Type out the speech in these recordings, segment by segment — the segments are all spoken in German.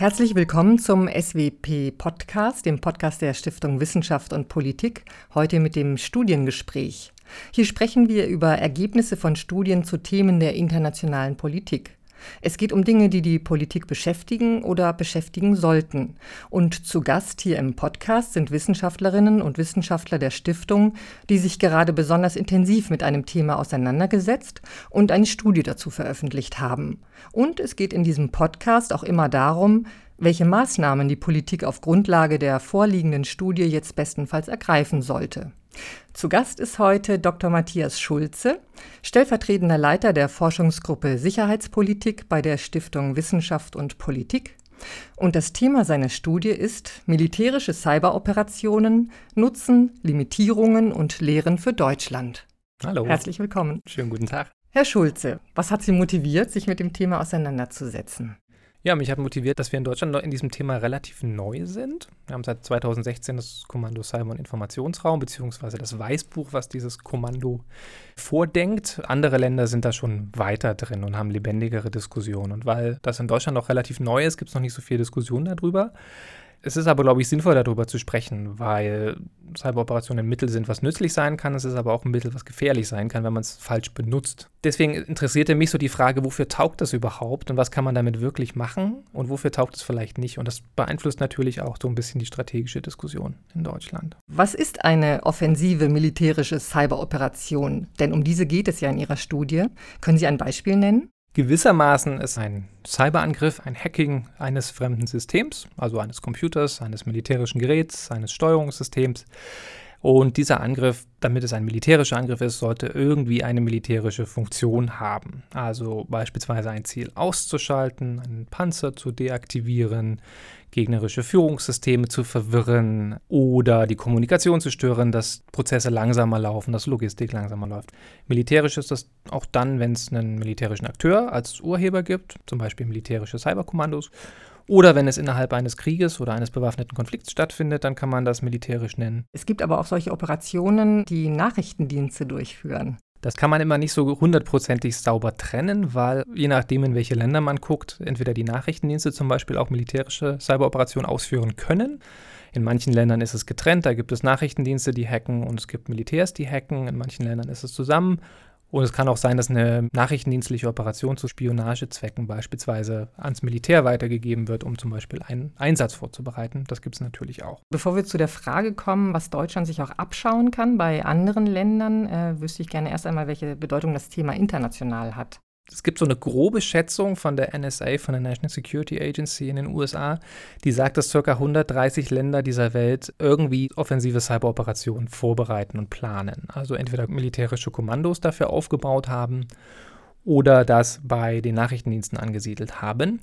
Herzlich willkommen zum SWP Podcast, dem Podcast der Stiftung Wissenschaft und Politik, heute mit dem Studiengespräch. Hier sprechen wir über Ergebnisse von Studien zu Themen der internationalen Politik. Es geht um Dinge, die die Politik beschäftigen oder beschäftigen sollten. Und zu Gast hier im Podcast sind Wissenschaftlerinnen und Wissenschaftler der Stiftung, die sich gerade besonders intensiv mit einem Thema auseinandergesetzt und eine Studie dazu veröffentlicht haben. Und es geht in diesem Podcast auch immer darum, welche Maßnahmen die Politik auf Grundlage der vorliegenden Studie jetzt bestenfalls ergreifen sollte. Zu Gast ist heute Dr. Matthias Schulze, stellvertretender Leiter der Forschungsgruppe Sicherheitspolitik bei der Stiftung Wissenschaft und Politik. Und das Thema seiner Studie ist militärische Cyberoperationen, Nutzen, Limitierungen und Lehren für Deutschland. Hallo. Herzlich willkommen. Schönen guten Tag. Herr Schulze, was hat Sie motiviert, sich mit dem Thema auseinanderzusetzen? Ja, mich hat motiviert, dass wir in Deutschland in diesem Thema relativ neu sind. Wir haben seit 2016 das Kommando Cyber- und Informationsraum, beziehungsweise das Weißbuch, was dieses Kommando vordenkt. Andere Länder sind da schon weiter drin und haben lebendigere Diskussionen. Und weil das in Deutschland noch relativ neu ist, gibt es noch nicht so viel Diskussion darüber. Es ist aber, glaube ich, sinnvoll, darüber zu sprechen, weil Cyberoperationen ein Mittel sind, was nützlich sein kann. Es ist aber auch ein Mittel, was gefährlich sein kann, wenn man es falsch benutzt. Deswegen interessierte mich so die Frage, wofür taugt das überhaupt und was kann man damit wirklich machen und wofür taugt es vielleicht nicht. Und das beeinflusst natürlich auch so ein bisschen die strategische Diskussion in Deutschland. Was ist eine offensive militärische Cyberoperation? Denn um diese geht es ja in Ihrer Studie. Können Sie ein Beispiel nennen? Gewissermaßen ist ein Cyberangriff ein Hacking eines fremden Systems, also eines Computers, eines militärischen Geräts, eines Steuerungssystems. Und dieser Angriff, damit es ein militärischer Angriff ist, sollte irgendwie eine militärische Funktion haben. Also beispielsweise ein Ziel auszuschalten, einen Panzer zu deaktivieren, gegnerische Führungssysteme zu verwirren oder die Kommunikation zu stören, dass Prozesse langsamer laufen, dass Logistik langsamer läuft. Militärisch ist das auch dann, wenn es einen militärischen Akteur als Urheber gibt, zum Beispiel militärische Cyberkommandos oder wenn es innerhalb eines Krieges oder eines bewaffneten Konflikts stattfindet, dann kann man das militärisch nennen. Es gibt aber auch solche Operationen, die Nachrichtendienste durchführen. Das kann man immer nicht so hundertprozentig sauber trennen, weil je nachdem, in welche Länder man guckt, entweder die Nachrichtendienste zum Beispiel auch militärische Cyberoperationen ausführen können. In manchen Ländern ist es getrennt, da gibt es Nachrichtendienste, die hacken und es gibt Militärs, die hacken. In manchen Ländern ist es zusammen. Und es kann auch sein, dass eine nachrichtendienstliche Operation zu Spionagezwecken beispielsweise ans Militär weitergegeben wird, um zum Beispiel einen Einsatz vorzubereiten. Das gibt es natürlich auch. Bevor wir zu der Frage kommen, was Deutschland sich auch abschauen kann bei anderen Ländern, äh, wüsste ich gerne erst einmal, welche Bedeutung das Thema international hat es gibt so eine grobe Schätzung von der NSA, von der National Security Agency in den USA, die sagt, dass ca. 130 Länder dieser Welt irgendwie offensive Cyberoperationen vorbereiten und planen. Also entweder militärische Kommandos dafür aufgebaut haben oder das bei den Nachrichtendiensten angesiedelt haben.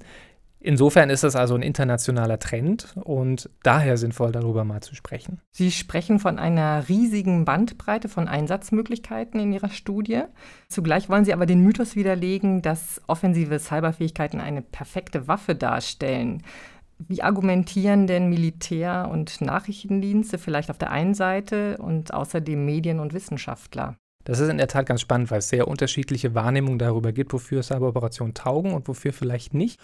Insofern ist das also ein internationaler Trend und daher sinnvoll, darüber mal zu sprechen. Sie sprechen von einer riesigen Bandbreite von Einsatzmöglichkeiten in Ihrer Studie. Zugleich wollen Sie aber den Mythos widerlegen, dass offensive Cyberfähigkeiten eine perfekte Waffe darstellen. Wie argumentieren denn Militär- und Nachrichtendienste vielleicht auf der einen Seite und außerdem Medien und Wissenschaftler? Das ist in der Tat ganz spannend, weil es sehr unterschiedliche Wahrnehmungen darüber gibt, wofür Cyberoperationen taugen und wofür vielleicht nicht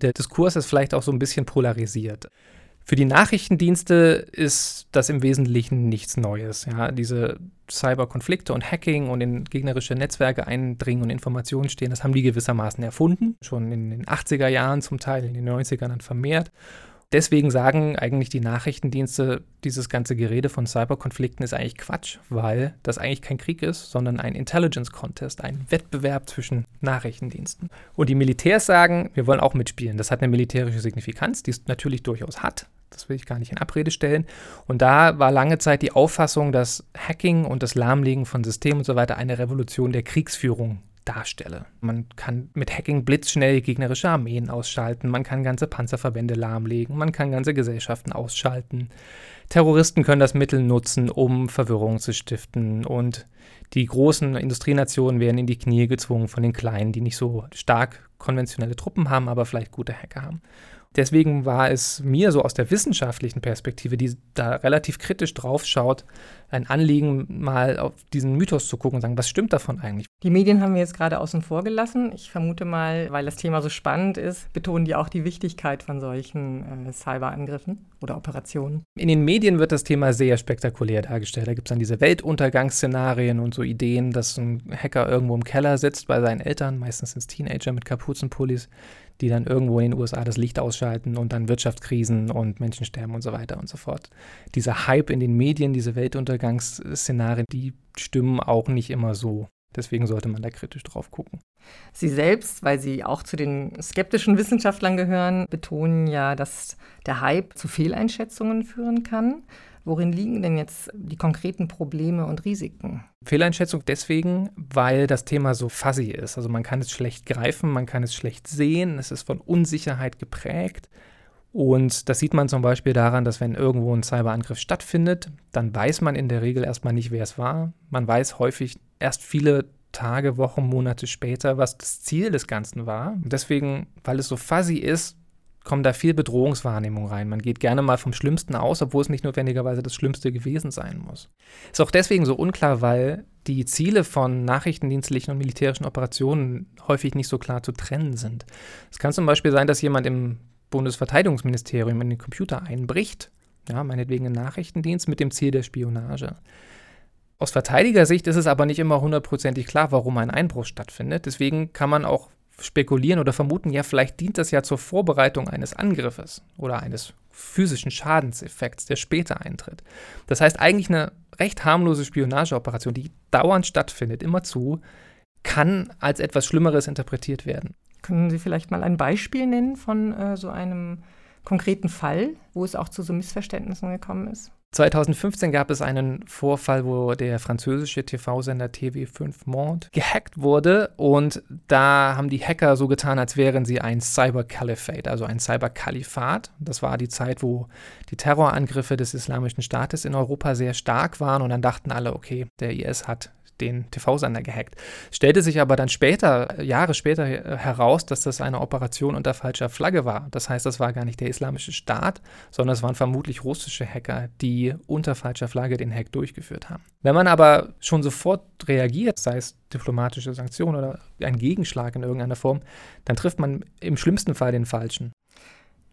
der Diskurs ist vielleicht auch so ein bisschen polarisiert. Für die Nachrichtendienste ist das im Wesentlichen nichts Neues. Ja, diese Cyberkonflikte und Hacking und in gegnerische Netzwerke eindringen und Informationen stehen, das haben die gewissermaßen erfunden. Schon in den 80er Jahren zum Teil, in den 90ern dann vermehrt. Deswegen sagen eigentlich die Nachrichtendienste, dieses ganze Gerede von Cyberkonflikten ist eigentlich Quatsch, weil das eigentlich kein Krieg ist, sondern ein Intelligence Contest, ein Wettbewerb zwischen Nachrichtendiensten. Und die Militärs sagen, wir wollen auch mitspielen. Das hat eine militärische Signifikanz, die es natürlich durchaus hat. Das will ich gar nicht in Abrede stellen. Und da war lange Zeit die Auffassung, dass Hacking und das Lahmlegen von Systemen und so weiter eine Revolution der Kriegsführung darstelle. Man kann mit Hacking blitzschnell gegnerische Armeen ausschalten, man kann ganze Panzerverbände lahmlegen, man kann ganze Gesellschaften ausschalten. Terroristen können das Mittel nutzen, um Verwirrung zu stiften und die großen Industrienationen werden in die Knie gezwungen von den kleinen, die nicht so stark konventionelle Truppen haben, aber vielleicht gute Hacker haben. Deswegen war es mir so aus der wissenschaftlichen Perspektive, die da relativ kritisch drauf schaut, ein Anliegen, mal auf diesen Mythos zu gucken und sagen, was stimmt davon eigentlich? Die Medien haben wir jetzt gerade außen vor gelassen. Ich vermute mal, weil das Thema so spannend ist, betonen die auch die Wichtigkeit von solchen äh, Cyberangriffen oder Operationen. In den Medien wird das Thema sehr spektakulär dargestellt. Da gibt es dann diese Weltuntergangsszenarien und so Ideen, dass ein Hacker irgendwo im Keller sitzt bei seinen Eltern, meistens sind es Teenager mit Kapuzenpullis, die dann irgendwo in den USA das Licht ausschalten und dann Wirtschaftskrisen und Menschen sterben und so weiter und so fort. Dieser Hype in den Medien, diese Weltuntergangsszenarien, die stimmen auch nicht immer so. Deswegen sollte man da kritisch drauf gucken. Sie selbst, weil Sie auch zu den skeptischen Wissenschaftlern gehören, betonen ja, dass der Hype zu Fehleinschätzungen führen kann. Worin liegen denn jetzt die konkreten Probleme und Risiken? Fehleinschätzung deswegen, weil das Thema so fuzzy ist. Also man kann es schlecht greifen, man kann es schlecht sehen, es ist von Unsicherheit geprägt. Und das sieht man zum Beispiel daran, dass wenn irgendwo ein Cyberangriff stattfindet, dann weiß man in der Regel erstmal nicht, wer es war. Man weiß häufig erst viele Tage, Wochen, Monate später, was das Ziel des Ganzen war. Und deswegen, weil es so fuzzy ist, kommt da viel Bedrohungswahrnehmung rein. Man geht gerne mal vom Schlimmsten aus, obwohl es nicht notwendigerweise das Schlimmste gewesen sein muss. Ist auch deswegen so unklar, weil die Ziele von nachrichtendienstlichen und militärischen Operationen häufig nicht so klar zu trennen sind. Es kann zum Beispiel sein, dass jemand im Bundesverteidigungsministerium in den Computer einbricht, ja, meinetwegen im Nachrichtendienst mit dem Ziel der Spionage. Aus Verteidigersicht ist es aber nicht immer hundertprozentig klar, warum ein Einbruch stattfindet. Deswegen kann man auch spekulieren oder vermuten, ja, vielleicht dient das ja zur Vorbereitung eines Angriffes oder eines physischen Schadenseffekts, der später eintritt. Das heißt, eigentlich eine recht harmlose Spionageoperation, die dauernd stattfindet, immerzu, kann als etwas Schlimmeres interpretiert werden. Können Sie vielleicht mal ein Beispiel nennen von äh, so einem konkreten Fall, wo es auch zu so Missverständnissen gekommen ist? 2015 gab es einen Vorfall, wo der französische TV-Sender TV5 Monde gehackt wurde und da haben die Hacker so getan, als wären sie ein Cyber-Caliphate, also ein Cyber-Kalifat. Das war die Zeit, wo die Terrorangriffe des Islamischen Staates in Europa sehr stark waren und dann dachten alle, okay, der IS hat den TV-Sender gehackt. Stellte sich aber dann später, Jahre später heraus, dass das eine Operation unter falscher Flagge war. Das heißt, das war gar nicht der islamische Staat, sondern es waren vermutlich russische Hacker, die unter falscher Flagge den Hack durchgeführt haben. Wenn man aber schon sofort reagiert, sei es diplomatische Sanktionen oder ein Gegenschlag in irgendeiner Form, dann trifft man im schlimmsten Fall den Falschen.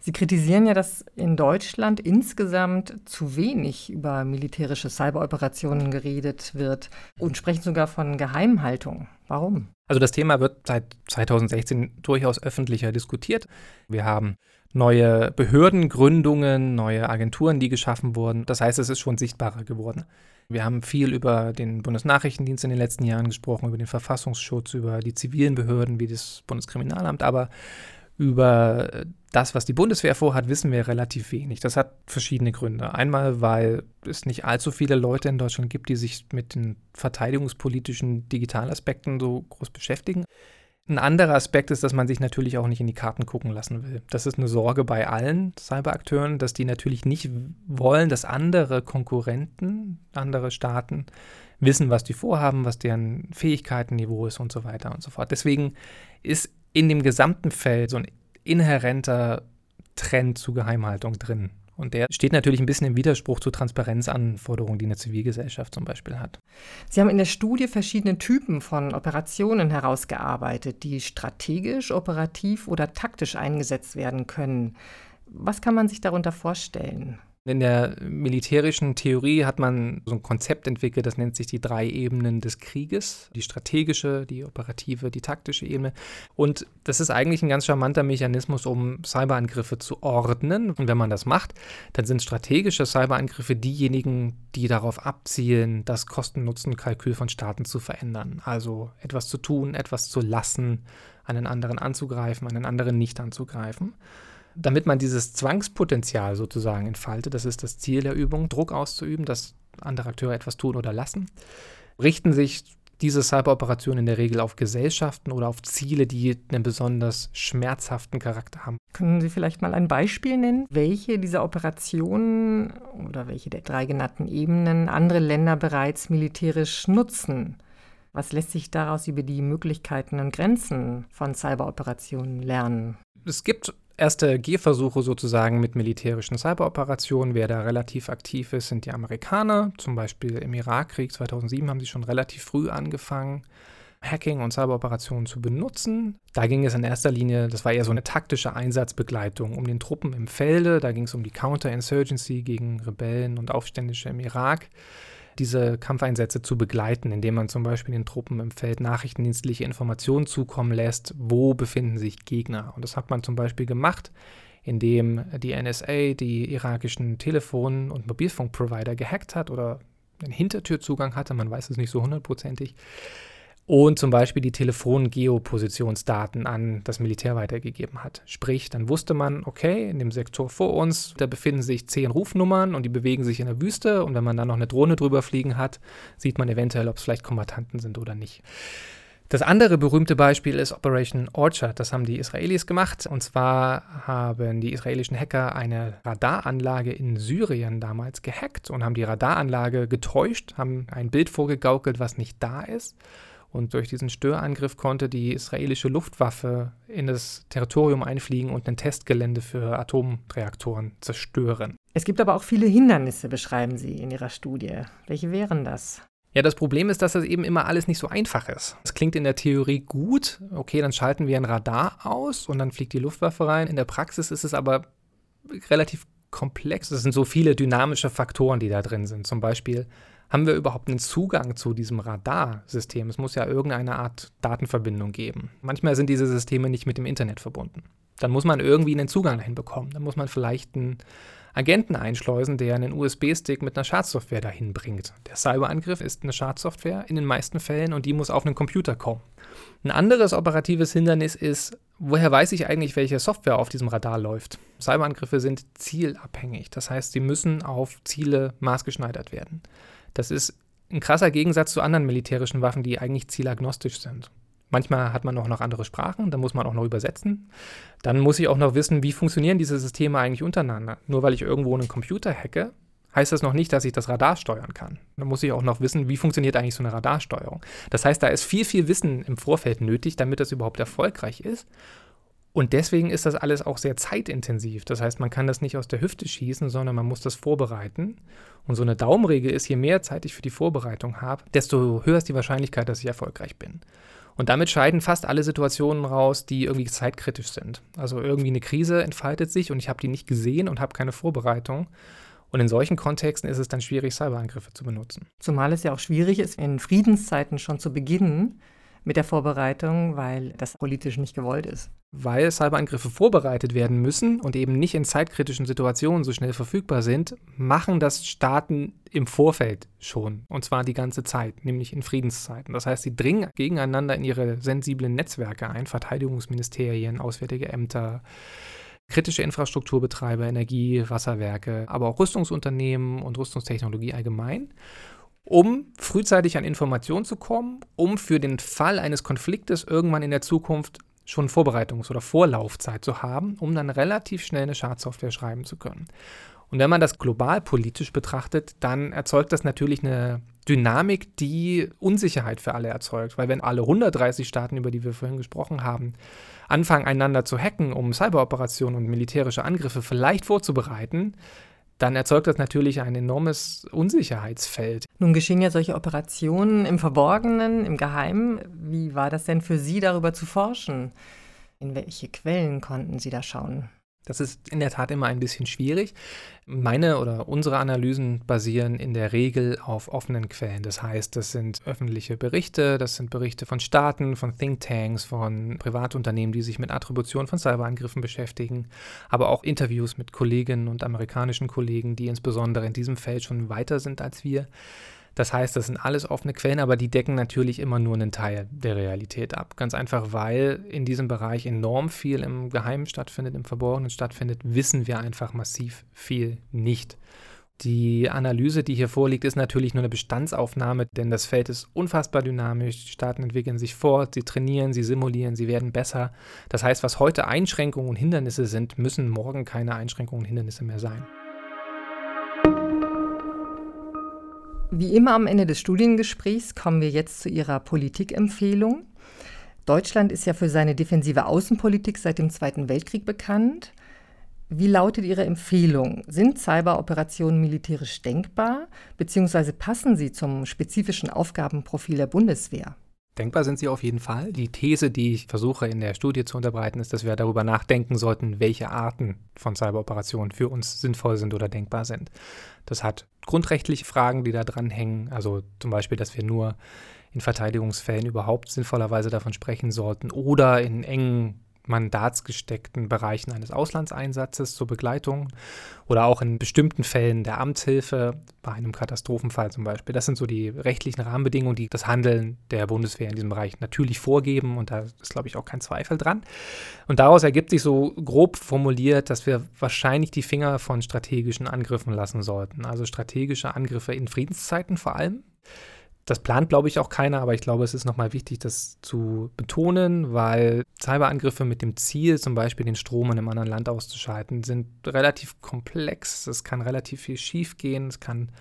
Sie kritisieren ja, dass in Deutschland insgesamt zu wenig über militärische Cyberoperationen geredet wird und sprechen sogar von Geheimhaltung. Warum? Also das Thema wird seit 2016 durchaus öffentlicher diskutiert. Wir haben neue Behördengründungen, neue Agenturen, die geschaffen wurden. Das heißt, es ist schon sichtbarer geworden. Wir haben viel über den Bundesnachrichtendienst in den letzten Jahren gesprochen, über den Verfassungsschutz, über die zivilen Behörden wie das Bundeskriminalamt, aber über das, was die Bundeswehr vorhat, wissen wir relativ wenig. Das hat verschiedene Gründe. Einmal, weil es nicht allzu viele Leute in Deutschland gibt, die sich mit den verteidigungspolitischen Digitalaspekten so groß beschäftigen. Ein anderer Aspekt ist, dass man sich natürlich auch nicht in die Karten gucken lassen will. Das ist eine Sorge bei allen Cyberakteuren, dass die natürlich nicht wollen, dass andere Konkurrenten, andere Staaten wissen, was die vorhaben, was deren Fähigkeitenniveau ist und so weiter und so fort. Deswegen ist in dem gesamten Feld so ein inhärenter Trend zu Geheimhaltung drin. Und der steht natürlich ein bisschen im Widerspruch zu Transparenzanforderungen, die eine Zivilgesellschaft zum Beispiel hat. Sie haben in der Studie verschiedene Typen von Operationen herausgearbeitet, die strategisch, operativ oder taktisch eingesetzt werden können. Was kann man sich darunter vorstellen? In der militärischen Theorie hat man so ein Konzept entwickelt, das nennt sich die drei Ebenen des Krieges. Die strategische, die operative, die taktische Ebene. Und das ist eigentlich ein ganz charmanter Mechanismus, um Cyberangriffe zu ordnen. Und wenn man das macht, dann sind strategische Cyberangriffe diejenigen, die darauf abzielen, das Kosten-Nutzen-Kalkül von Staaten zu verändern. Also etwas zu tun, etwas zu lassen, einen anderen anzugreifen, einen anderen nicht anzugreifen damit man dieses Zwangspotenzial sozusagen entfaltet, das ist das Ziel der Übung, Druck auszuüben, dass andere Akteure etwas tun oder lassen, richten sich diese Cyberoperationen in der Regel auf Gesellschaften oder auf Ziele, die einen besonders schmerzhaften Charakter haben. Können Sie vielleicht mal ein Beispiel nennen, welche dieser Operationen oder welche der drei genannten Ebenen andere Länder bereits militärisch nutzen? Was lässt sich daraus über die Möglichkeiten und Grenzen von Cyberoperationen lernen? Es gibt erste Gehversuche sozusagen mit militärischen Cyberoperationen. Wer da relativ aktiv ist, sind die Amerikaner. Zum Beispiel im Irakkrieg 2007 haben sie schon relativ früh angefangen, Hacking und Cyberoperationen zu benutzen. Da ging es in erster Linie, das war eher so eine taktische Einsatzbegleitung um den Truppen im Felde. Da ging es um die Counterinsurgency gegen Rebellen und Aufständische im Irak diese Kampfeinsätze zu begleiten, indem man zum Beispiel den Truppen im Feld nachrichtendienstliche Informationen zukommen lässt, wo befinden sich Gegner. Und das hat man zum Beispiel gemacht, indem die NSA die irakischen Telefon- und Mobilfunkprovider gehackt hat oder einen Hintertürzugang hatte, man weiß es nicht so hundertprozentig und zum Beispiel die Telefon-Geopositionsdaten an das Militär weitergegeben hat. Sprich, dann wusste man, okay, in dem Sektor vor uns, da befinden sich zehn Rufnummern und die bewegen sich in der Wüste und wenn man dann noch eine Drohne drüber fliegen hat, sieht man eventuell, ob es vielleicht Kombatanten sind oder nicht. Das andere berühmte Beispiel ist Operation Orchard. Das haben die Israelis gemacht. Und zwar haben die israelischen Hacker eine Radaranlage in Syrien damals gehackt und haben die Radaranlage getäuscht, haben ein Bild vorgegaukelt, was nicht da ist. Und durch diesen Störangriff konnte die israelische Luftwaffe in das Territorium einfliegen und ein Testgelände für Atomreaktoren zerstören. Es gibt aber auch viele Hindernisse, beschreiben Sie in Ihrer Studie. Welche wären das? Ja, das Problem ist, dass das eben immer alles nicht so einfach ist. Es klingt in der Theorie gut, okay, dann schalten wir ein Radar aus und dann fliegt die Luftwaffe rein. In der Praxis ist es aber relativ komplex. Es sind so viele dynamische Faktoren, die da drin sind. Zum Beispiel haben wir überhaupt einen Zugang zu diesem Radarsystem? Es muss ja irgendeine Art Datenverbindung geben. Manchmal sind diese Systeme nicht mit dem Internet verbunden. Dann muss man irgendwie einen Zugang dahin bekommen. Dann muss man vielleicht einen Agenten einschleusen, der einen USB-Stick mit einer Schadsoftware dahin bringt. Der Cyberangriff ist eine Schadsoftware in den meisten Fällen und die muss auf einen Computer kommen. Ein anderes operatives Hindernis ist, woher weiß ich eigentlich, welche Software auf diesem Radar läuft? Cyberangriffe sind zielabhängig. Das heißt, sie müssen auf Ziele maßgeschneidert werden. Das ist ein krasser Gegensatz zu anderen militärischen Waffen, die eigentlich zielagnostisch sind. Manchmal hat man auch noch andere Sprachen, da muss man auch noch übersetzen. Dann muss ich auch noch wissen, wie funktionieren diese Systeme eigentlich untereinander. Nur weil ich irgendwo einen Computer hacke, heißt das noch nicht, dass ich das Radar steuern kann. Da muss ich auch noch wissen, wie funktioniert eigentlich so eine Radarsteuerung. Das heißt, da ist viel, viel Wissen im Vorfeld nötig, damit das überhaupt erfolgreich ist. Und deswegen ist das alles auch sehr zeitintensiv. Das heißt, man kann das nicht aus der Hüfte schießen, sondern man muss das vorbereiten. Und so eine Daumenregel ist, je mehr Zeit ich für die Vorbereitung habe, desto höher ist die Wahrscheinlichkeit, dass ich erfolgreich bin. Und damit scheiden fast alle Situationen raus, die irgendwie zeitkritisch sind. Also irgendwie eine Krise entfaltet sich und ich habe die nicht gesehen und habe keine Vorbereitung. Und in solchen Kontexten ist es dann schwierig, Cyberangriffe zu benutzen. Zumal es ja auch schwierig ist, in Friedenszeiten schon zu beginnen, mit der Vorbereitung, weil das politisch nicht gewollt ist. Weil Cyberangriffe vorbereitet werden müssen und eben nicht in zeitkritischen Situationen so schnell verfügbar sind, machen das Staaten im Vorfeld schon. Und zwar die ganze Zeit, nämlich in Friedenszeiten. Das heißt, sie dringen gegeneinander in ihre sensiblen Netzwerke ein, Verteidigungsministerien, Auswärtige Ämter, kritische Infrastrukturbetreiber, Energie, Wasserwerke, aber auch Rüstungsunternehmen und Rüstungstechnologie allgemein um frühzeitig an Informationen zu kommen, um für den Fall eines Konfliktes irgendwann in der Zukunft schon Vorbereitungs- oder Vorlaufzeit zu haben, um dann relativ schnell eine Schadsoftware schreiben zu können. Und wenn man das global politisch betrachtet, dann erzeugt das natürlich eine Dynamik, die Unsicherheit für alle erzeugt. Weil wenn alle 130 Staaten, über die wir vorhin gesprochen haben, anfangen einander zu hacken, um Cyberoperationen und militärische Angriffe vielleicht vorzubereiten, dann erzeugt das natürlich ein enormes Unsicherheitsfeld. Nun geschehen ja solche Operationen im Verborgenen, im Geheimen. Wie war das denn für Sie, darüber zu forschen? In welche Quellen konnten Sie da schauen? Das ist in der Tat immer ein bisschen schwierig. Meine oder unsere Analysen basieren in der Regel auf offenen Quellen. Das heißt, das sind öffentliche Berichte, das sind Berichte von Staaten, von Thinktanks, von Privatunternehmen, die sich mit Attribution von Cyberangriffen beschäftigen, aber auch Interviews mit Kolleginnen und amerikanischen Kollegen, die insbesondere in diesem Feld schon weiter sind als wir. Das heißt, das sind alles offene Quellen, aber die decken natürlich immer nur einen Teil der Realität ab. Ganz einfach, weil in diesem Bereich enorm viel im Geheimen stattfindet, im Verborgenen stattfindet, wissen wir einfach massiv viel nicht. Die Analyse, die hier vorliegt, ist natürlich nur eine Bestandsaufnahme, denn das Feld ist unfassbar dynamisch. Die Staaten entwickeln sich fort, sie trainieren, sie simulieren, sie werden besser. Das heißt, was heute Einschränkungen und Hindernisse sind, müssen morgen keine Einschränkungen und Hindernisse mehr sein. Wie immer am Ende des Studiengesprächs kommen wir jetzt zu Ihrer Politikempfehlung. Deutschland ist ja für seine defensive Außenpolitik seit dem Zweiten Weltkrieg bekannt. Wie lautet Ihre Empfehlung? Sind Cyberoperationen militärisch denkbar, beziehungsweise passen sie zum spezifischen Aufgabenprofil der Bundeswehr? Denkbar sind sie auf jeden Fall. Die These, die ich versuche in der Studie zu unterbreiten, ist, dass wir darüber nachdenken sollten, welche Arten von Cyberoperationen für uns sinnvoll sind oder denkbar sind. Das hat grundrechtliche Fragen, die da dranhängen. Also zum Beispiel, dass wir nur in Verteidigungsfällen überhaupt sinnvollerweise davon sprechen sollten oder in engen mandatsgesteckten Bereichen eines Auslandseinsatzes zur Begleitung oder auch in bestimmten Fällen der Amtshilfe, bei einem Katastrophenfall zum Beispiel. Das sind so die rechtlichen Rahmenbedingungen, die das Handeln der Bundeswehr in diesem Bereich natürlich vorgeben und da ist, glaube ich, auch kein Zweifel dran. Und daraus ergibt sich so grob formuliert, dass wir wahrscheinlich die Finger von strategischen Angriffen lassen sollten. Also strategische Angriffe in Friedenszeiten vor allem das plant, glaube ich, auch keiner, aber ich glaube, es ist nochmal wichtig, das zu betonen, weil Cyberangriffe mit dem Ziel, zum Beispiel den Strom in einem anderen Land auszuschalten, sind relativ komplex. Es kann relativ viel schiefgehen, es kann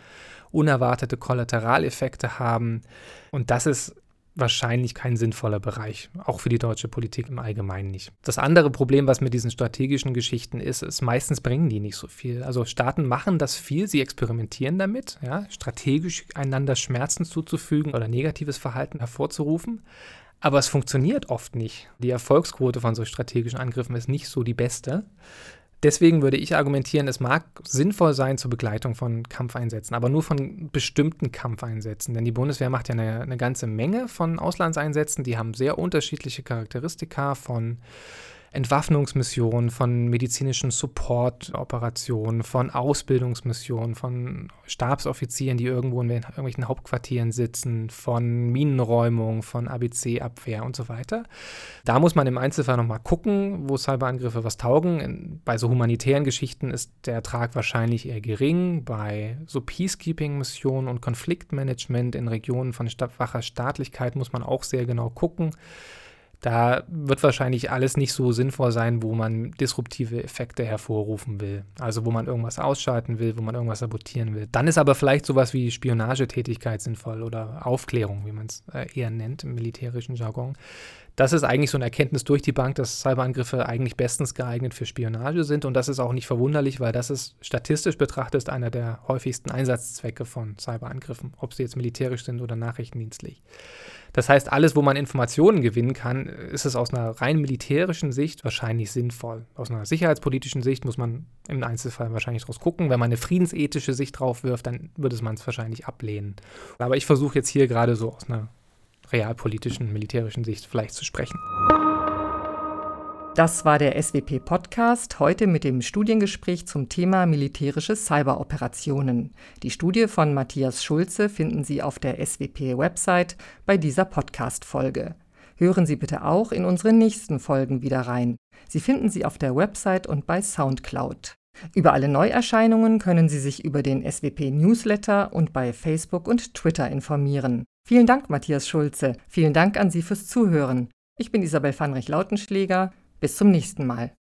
unerwartete Kollateraleffekte haben. Und das ist wahrscheinlich kein sinnvoller Bereich, auch für die deutsche Politik im Allgemeinen nicht. Das andere Problem, was mit diesen strategischen Geschichten ist, ist, meistens bringen die nicht so viel. Also Staaten machen das viel, sie experimentieren damit, ja, strategisch einander Schmerzen zuzufügen oder negatives Verhalten hervorzurufen. Aber es funktioniert oft nicht. Die Erfolgsquote von so strategischen Angriffen ist nicht so die beste. Deswegen würde ich argumentieren, es mag sinnvoll sein zur Begleitung von Kampfeinsätzen, aber nur von bestimmten Kampfeinsätzen. Denn die Bundeswehr macht ja eine, eine ganze Menge von Auslandseinsätzen, die haben sehr unterschiedliche Charakteristika von Entwaffnungsmissionen, von medizinischen Support-Operationen, von Ausbildungsmissionen, von Stabsoffizieren, die irgendwo in irgendwelchen Hauptquartieren sitzen, von Minenräumung, von ABC-Abwehr und so weiter. Da muss man im Einzelfall nochmal gucken, wo Cyberangriffe was taugen. Bei so humanitären Geschichten ist der Ertrag wahrscheinlich eher gering. Bei so Peacekeeping-Missionen und Konfliktmanagement in Regionen von schwacher Staatlichkeit muss man auch sehr genau gucken. Da wird wahrscheinlich alles nicht so sinnvoll sein, wo man disruptive Effekte hervorrufen will. Also wo man irgendwas ausschalten will, wo man irgendwas sabotieren will. Dann ist aber vielleicht sowas wie Spionagetätigkeit sinnvoll oder Aufklärung, wie man es äh, eher nennt im militärischen Jargon. Das ist eigentlich so eine Erkenntnis durch die Bank, dass Cyberangriffe eigentlich bestens geeignet für Spionage sind. Und das ist auch nicht verwunderlich, weil das ist statistisch betrachtet einer der häufigsten Einsatzzwecke von Cyberangriffen, ob sie jetzt militärisch sind oder nachrichtendienstlich. Das heißt, alles, wo man Informationen gewinnen kann, ist es aus einer rein militärischen Sicht wahrscheinlich sinnvoll. Aus einer sicherheitspolitischen Sicht muss man im Einzelfall wahrscheinlich draus gucken. Wenn man eine friedensethische Sicht drauf wirft, dann würde man es wahrscheinlich ablehnen. Aber ich versuche jetzt hier gerade so aus einer realpolitischen, militärischen Sicht vielleicht zu sprechen. Das war der SWP-Podcast, heute mit dem Studiengespräch zum Thema militärische Cyberoperationen. Die Studie von Matthias Schulze finden Sie auf der SWP-Website bei dieser Podcast-Folge. Hören Sie bitte auch in unsere nächsten Folgen wieder rein. Sie finden sie auf der Website und bei Soundcloud. Über alle Neuerscheinungen können Sie sich über den SWP-Newsletter und bei Facebook und Twitter informieren. Vielen Dank, Matthias Schulze. Vielen Dank an Sie fürs Zuhören. Ich bin Isabel Fanrich-Lautenschläger. Bis zum nächsten Mal.